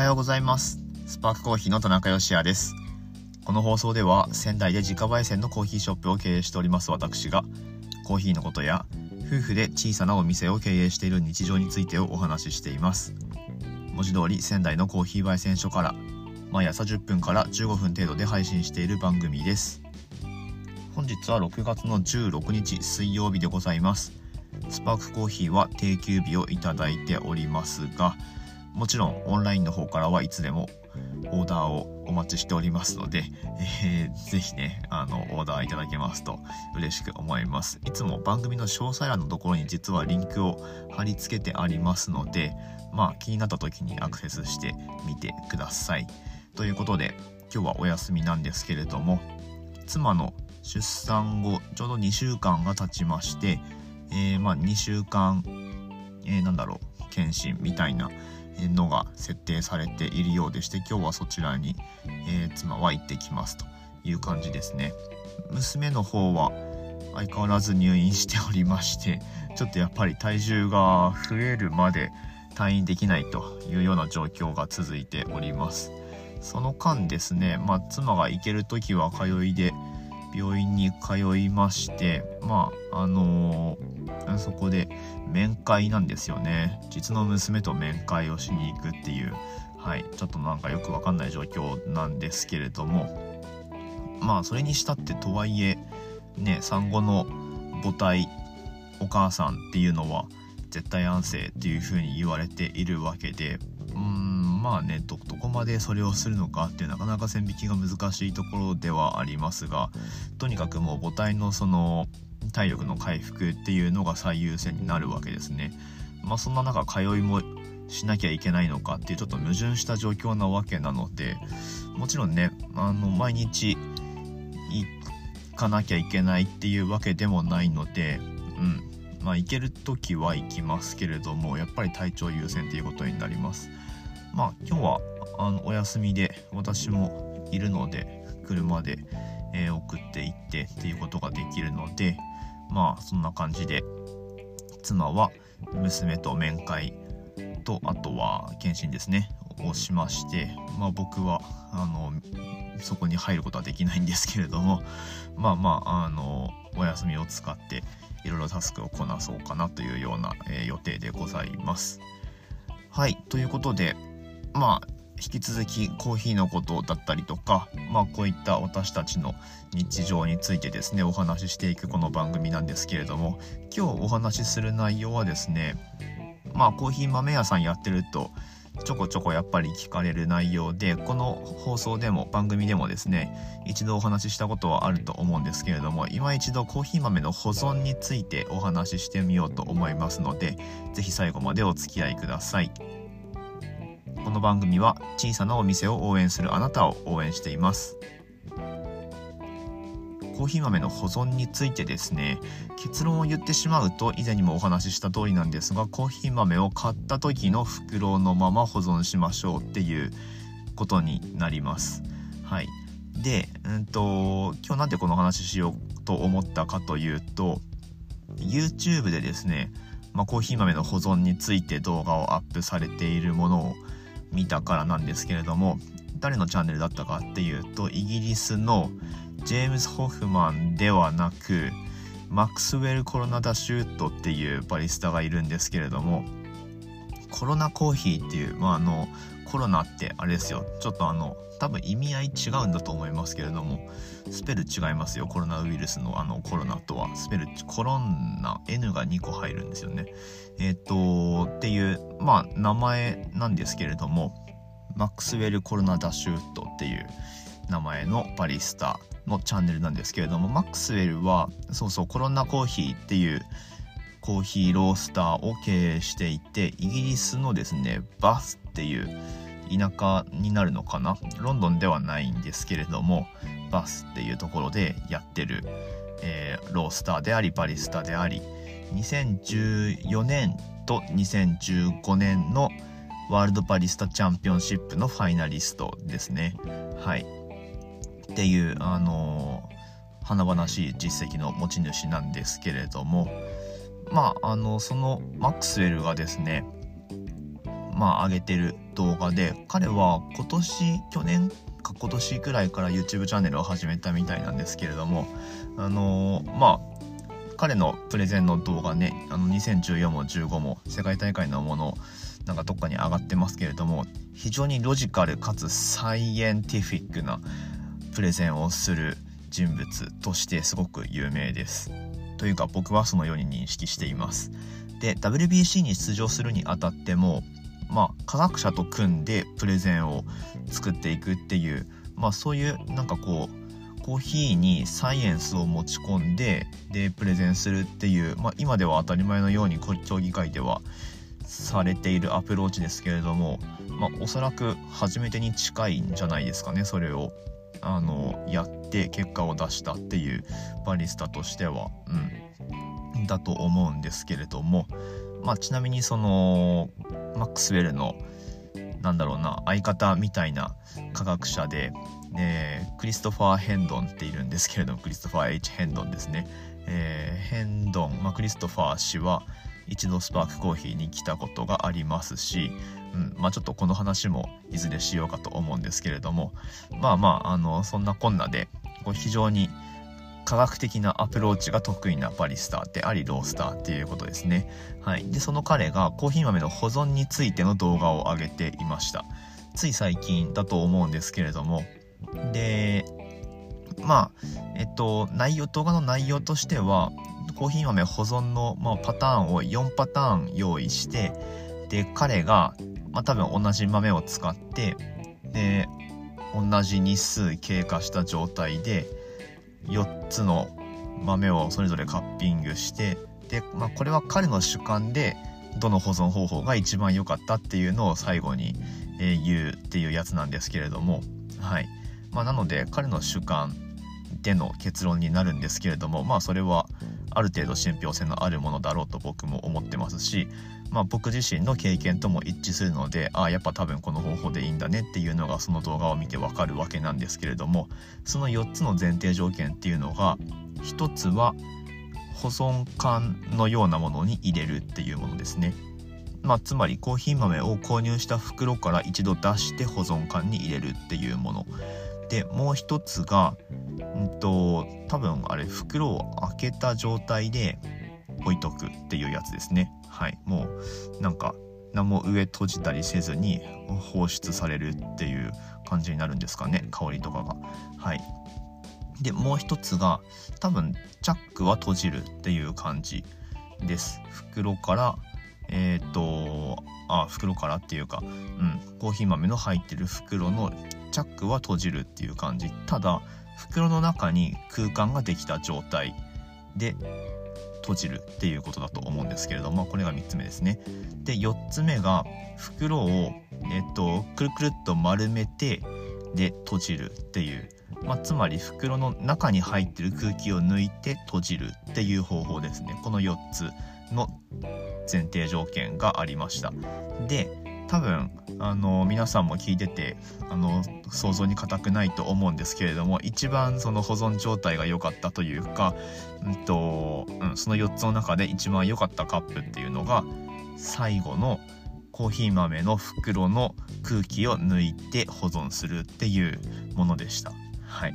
はようございます。スパークコーヒーの田中芳也です。この放送では仙台で自家焙煎のコーヒーショップを経営しております私がコーヒーのことや夫婦で小さなお店を経営している日常についてをお話ししています。文字通り仙台のコーヒー焙煎所から毎朝10分から15分程度で配信している番組です。本日は6月の16日水曜日でございます。スパークコーヒーは定休日をいただいておりますが、もちろんオンラインの方からはいつでもオーダーをお待ちしておりますので、えー、ぜひね、あの、オーダーいただけますと嬉しく思います。いつも番組の詳細欄のところに実はリンクを貼り付けてありますので、まあ気になった時にアクセスしてみてください。ということで、今日はお休みなんですけれども、妻の出産後ちょうど2週間が経ちまして、えーまあ2週間、えーなんだろう、検診みたいなのが設定されているようでして今日はそちらに、えー妻は行ってきますという感じですね。娘の方は相変わらず入院しておりましてちょっとやっぱり体重が増えるまで退院できないというような状況が続いております。その間ですね、まあ、妻が行ける時は通いで病院に通いましてまああのーそこで面会なんですよね。実の娘と面会をしに行くっていう。はい。ちょっとなんかよくわかんない状況なんですけれども。まあそれにしたってとはいえね産後の母体お母さんっていうのは絶対安静っていうふうに言われているわけで。まあねどこまでそれをするのかっていうなかなか線引きが難しいところではありますがとにかくもう母体のその体力の回復っていうのが最優先になるわけですね。まあそんな中通いもしなきゃいけないのかっていうちょっと矛盾した状況なわけなのでもちろんねあの毎日行かなきゃいけないっていうわけでもないのでうんまあ行ける時は行きますけれどもやっぱり体調優先っていうことになります。まあ今日はあのお休みで私もいるので車で、えー送っていってっていうことができるのでまあそんな感じで妻は娘と面会とあとは検診ですねをしましてまあ僕はあのそこに入ることはできないんですけれどもまあまああのお休みを使っていろいろタスクをこなそうかなというような、えー予定でございます。はいということでまあ引き続きコーヒーのことだったりとか、まあ、こういった私たちの日常についてですねお話ししていくこの番組なんですけれども今日お話しする内容はですねまあコーヒー豆屋さんやってるとちょこちょこやっぱり聞かれる内容でこの放送でも番組でもですね一度お話ししたことはあると思うんですけれども今一度コーヒー豆の保存についてお話ししてみようと思いますので是非最後までお付き合いください。この番組は小さなお店を応援するあなたを応援しています。コーヒー豆の保存についてですね結論を言ってしまうと以前にもお話しした通りなんですがコーヒー豆を買った時の袋のまま保存しましょうっていうことになります。はい。でうんと今日なんでこの話しようと思ったかというと YouTube でですね、まあ、コーヒー豆の保存について動画をアップされているものを見たからなんですけれども誰のチャンネルだったかっていうとイギリスのジェームズ・ホフマンではなくマックスウェル・コロナダシュートっていうバリスタがいるんですけれどもコロナコーヒーっていう、まあ、あのコロナってあれですよ。ちょっとあの多分意味合い違うんだと思いますけれどもスペル違いますよ。コロナウイルスのあのコロナとは。スペルコロナ N が2個入るんですよね。えっ、とっていうまあ名前なんですけれどもマックスウェル・コロナダッシュートっていう名前のバリスタのチャンネルなんですけれどもマックスウェルはそうそうコロナコーヒーっていうコーヒーロースターを経営していてイギリスのですねバスっていう田舎になるのかな？ロンドンではないんですけれどもバスっていうところでやってる、えーロースターでありバリスタであり2014年と2015年のワールドバリスタチャンピオンシップのファイナリストですね。はい。っていう、あのー華々しい実績の持ち主なんですけれども、まあ、あの、そのマックスウェルがですね、まあ上げてる動画で彼は今年去年か今年くらいから YouTube チャンネルを始めたみたいなんですけれどもあのー、まあ彼のプレゼンの動画ねあの2014も15も世界大会のものなんかどっかに上がってますけれども非常にロジカルかつサイエンティフィックなプレゼンをする人物としてすごく有名です。というか僕はそのように認識しています。で WBC に出場するにあたってもまあ科学者と組んでプレゼンを作っていくっていうまあそういうなんかこうコーヒーにサイエンスを持ち込んででプレゼンするっていう、まあ、今では当たり前のように競技会ではされているアプローチですけれども、まあ、おそらく初めてに近いんじゃないですかねそれをあのやって結果を出したっていうバリスタとしては、うん、だと思うんですけれども、まあ、ちなみにそのマックスウェルのなんだろうな相方みたいな科学者でえー、クリストファー・ヘンドンっているんですけれどもクリストファー・ H・ ヘンドンですね、えー、ヘンドン、まあ、クリストファー氏は一度スパークコーヒーに来たことがありますし、うんまあ、ちょっとこの話もいずれしようかと思うんですけれどもまあまああのそんなこんなでこう非常に科学的なアプローチが得意なバリスタでありロースターっていうことですね。はい、でその彼がコーヒー豆の保存についての動画を上げていました。つい最近だと思うんですけれどもでまあえっと内容動画の内容としてはコーヒー豆保存の、まあ、パターンを4パターン用意してで彼が、まあ、多分同じ豆を使ってで同じ日数経過した状態で4つの豆をそれぞれカッピングしてで、まあ、これは彼の主観でどの保存方法が一番良かったっていうのを最後に、え言うっていうやつなんですけれどもはい。まあ、なので彼の主観での結論になるんですけれどもまあそれはある程度信憑性のあるものだろうと僕も思ってますし、まあ、僕自身の経験とも一致するのでああやっぱ多分この方法でいいんだねっていうのがその動画を見てわかるわけなんですけれどもその4つの前提条件っていうのが1つは保存缶のようなものに入れるっていうものですね。まあ、つまりコーヒー豆を購入した袋から一度出して保存缶に入れるっていうものでもう一つが、うんと、多分あれ袋を開けた状態で置いとくっていうやつですねはい。もうなんか何も上閉じたりせずに放出されるっていう感じになるんですかね香りとかが。はい。でもう一つが多分チャックは閉じるっていう感じです。袋からえっ、とあ袋からっていうか、うん、コーヒー豆の入ってる袋のチャックは閉じるっていう感じ。ただ袋の中に空間ができた状態で閉じるっていうことだと思うんですけれどもこれが3つ目ですね。で4つ目が袋をえっとくるくるっと丸めてで閉じるっていう、まあ、つまり袋の中に入ってる空気を抜いて閉じるっていう方法ですね。この4つの前提条件がありました。で多分あの皆さんも聞いててあの想像に難くないと思うんですけれども一番その保存状態が良かったというか、うんとうん、その4つの中で一番良かったカップっていうのが最後のコーヒー豆の袋の空気を抜いて保存するっていうものでした。はい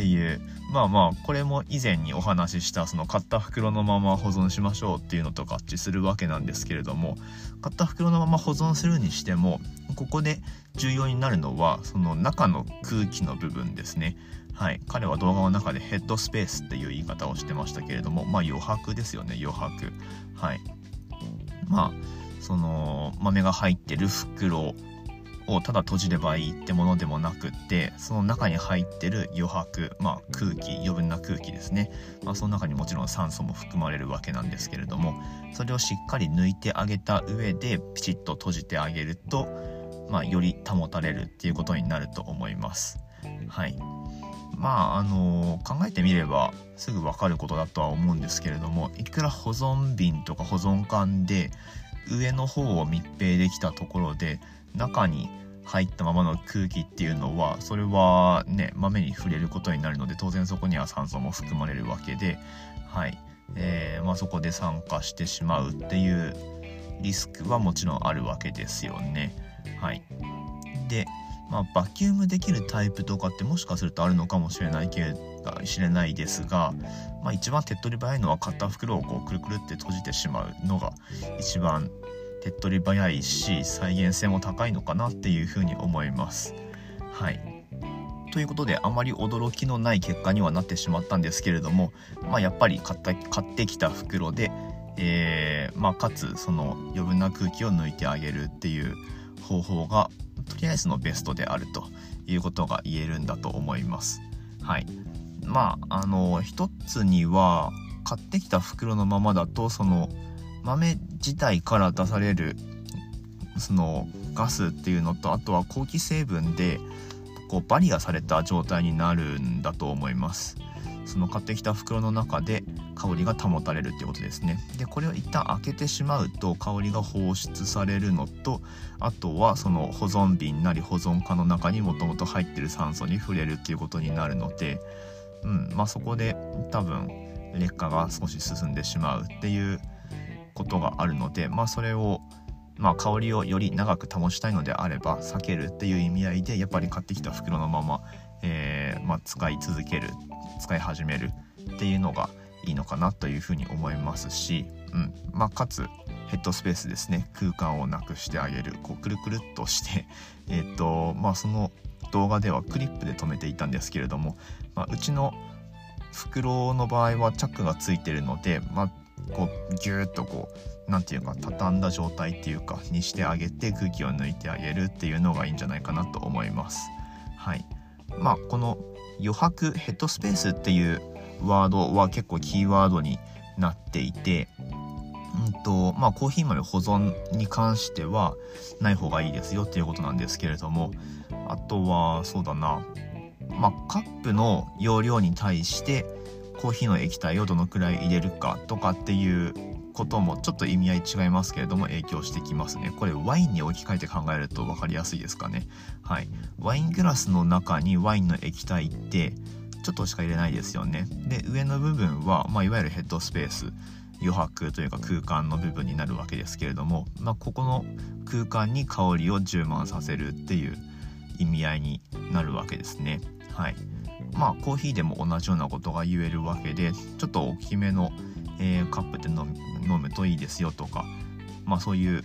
っていうまあまあこれも以前にお話ししたその買った袋のまま保存しましょうっていうのと合致するわけなんですけれども買った袋のまま保存するにしてもここで重要になるのはその中の空気の部分ですね。はい。彼は動画の中でヘッドスペースっていう言い方をしてましたけれどもまあ余白ですよね余白。はい。まあその豆が入ってる袋をただ閉じればいいってものでもなくってその中に入ってる余白、まあ、空気余分な空気ですね、まあ、その中にもちろん酸素も含まれるわけなんですけれどもそれをしっかり抜いてあげた上でピチッと閉じてあげると、まあ、より保たれるっていうことになると思います。はいまああの考えてみればすぐ分かることだとは思うんですけれどもいくら保存瓶とか保存缶で上の方を密閉できたところで中に入ったままの空気っていうのはそれはね豆に触れることになるので当然そこには酸素も含まれるわけではい、えー、まあ、そこで酸化してしまうっていうリスクはもちろんあるわけですよね。はい、で、まあ、バキュームできるタイプとかってもしかするとあるのかもしれないけれ知れないですが、まあ、一番手っ取り早いのは買った袋をこうくるくるって閉じてしまうのが一番手っ取り早いし再現性も高いのかなっていうふうに思います。はいということであまり驚きのない結果にはなってしまったんですけれども、まあ、やっぱり買った買ってきた袋で、えー、まあ、かつその余分な空気を抜いてあげるっていう方法がとりあえずのベストであるということが言えるんだと思います。はい、まああの一つには買ってきた袋のままだとその豆自体から出されるそのガスっていうのとあとは後期成分でこうバリアされた状態になるんだと思います。その買ってきた袋の中で香りが保たれるっていうことですね。でこれを一旦開けてしまうと香りが放出されるのとあとはその保存瓶なり保存缶の中にもともと入ってる酸素に触れるっていうことになるのでうんまあ、そこで多分劣化が少し進んでしまうっていうことがあるので、まあ、それを、まあ、香りをより長く保ちたいのであれば避けるっていう意味合いでやっぱり買ってきた袋のまま、えー、まあ、使い続ける使い始めるっていうのがいいのかなというふうに思いますし、うん。まあ、かつヘッドスペースですね。空間をなくしてあげる。こうくるくるっとして えっ、とまあその動画ではクリップで留めていたんですけれども、まあ、うちの袋の場合はチャックがついてるので、まあ、こうギューッとこう何て言うか畳んだ状態っていうかにしてあげて空気を抜いてあげるっていうのがいいんじゃないかなと思います。はいまあ、この余白ヘッドスペースっていうワードは結構キーワードになっていてうんとまあ、コーヒー豆保存に関してはない方がいいですよっていうことなんですけれどもあとはそうだな、まあ、カップの容量に対してコーヒーの液体をどのくらい入れるかとかっていうこともちょっと意味合い違いますけれども影響してきますね。これワインに置き換えて考えると分かりやすいですかね。はい。ワイングラスの中にワインの液体ってちょっとしか入れないですよね。で上の部分は、まあ、いわゆるヘッドスペース。余白というか空間の部分になるわけですけれども、まあ、ここの空間に香りを充満させるっていう意味合いになるわけですね。はい、まあコーヒーでも同じようなことが言えるわけでちょっと大きめの、えー、カップで飲むといいですよとか、まあ、そういう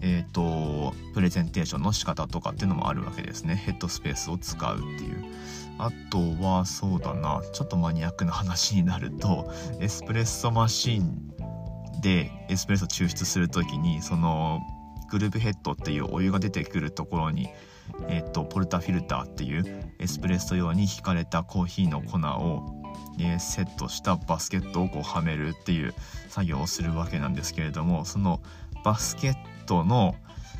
えーと、プレゼンテーションの仕方とかっていうのもあるわけですね。ヘッドスペースを使うっていう。あとはそうだな。ちょっとマニアックな話になるとエスプレッソマシンでエスプレッソ抽出する時にそのグルーブヘッドっていうお湯が出てくるところに、えっと、ポルタフィルターっていうエスプレッソ用に引かれたコーヒーの粉を、え、セットしたバスケットをこうはめるっていう作業をするわけなんですけれどもそのバスケットの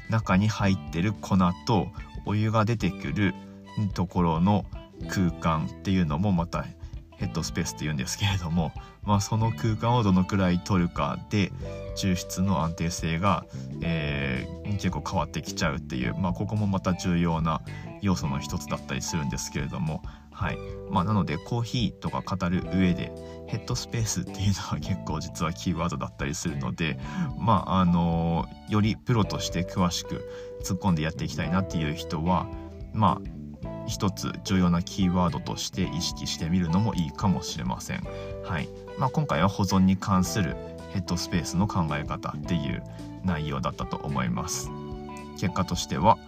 中に入ってる粉とお湯が出てくるところの空間っていうのもまたヘッドスペースっていうんですけれども、まあ、その空間をどのくらい取るかで抽出の安定性が、えー、結構変わってきちゃうっていう、まあ、ここもまた重要な要素の一つだったりするんですけれども、はい。まあ、なのでコーヒーとか語る上でヘッドスペースっていうのは結構実はキーワードだったりするので、まああのよりプロとして詳しく突っ込んでやっていきたいなっていう人はまあ一つ重要なキーワードとして意識してみるのもいいかもしれません。はいまあ、今回は保存に関するヘッドスペースの考え方っていう内容だったと思います。結果としては、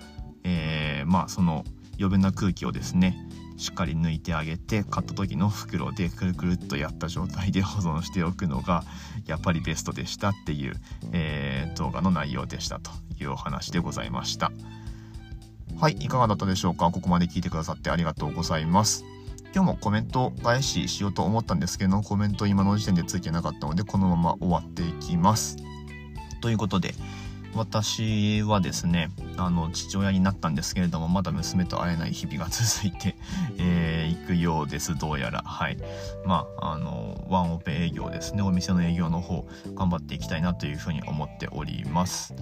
えー、まあその余分な空気をですねしっかり抜いてあげて買った時の袋でくるくるっとやった状態で 保存しておくのがやっぱりベストでしたっていう、えー、動画の内容でしたというお話でございました。はい、いかがだったでしょうか？ここまで聞いてくださってありがとうございます。今日もコメント返ししようと思ったんですけど、コメント今の時点でついてなかったので、このまま終わっていきます。ということで、私はですね、あの、父親になったんですけれども、まだ娘と会えない日々が続いて、えー、行くようです、どうやら。はい。まあ、あの、ワンオペ営業ですね、お店の営業の方、頑張っていきたいなというふうに思っております。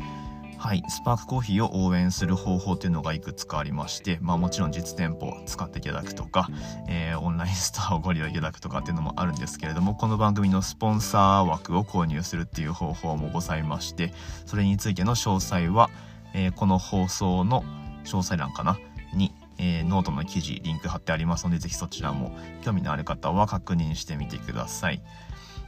はい、スパークコーヒーを応援する方法というのがいくつかありまして、まあ、もちろん実店舗を使っていただくとか、えー、オンラインストアをご利用いただくとかっていうのもあるんですけれどもこの番組のスポンサー枠を購入するっていう方法もございましてそれについての詳細は、えー、この放送の詳細欄かな？にえー、ノートの記事リンク貼ってありますのでぜひそちらも興味のある方は確認してみてください。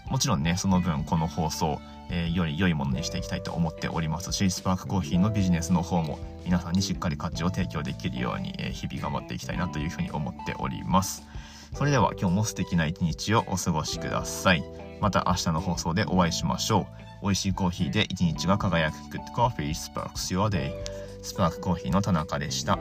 もちろんねその分この放送えー、より良いものにしていきたいと思っておりますしスパークコーヒーのビジネスの方も皆さんにしっかり価値を提供できるように、えー、日々頑張っていきたいなというふうに思っております。それでは今日も素敵な一日をお過ごしください。また明日の放送でお会いしましょう。美味しいコーヒーで一日が輝く。Good Coffee Sparks Your Day スパークコーヒーの田中でした。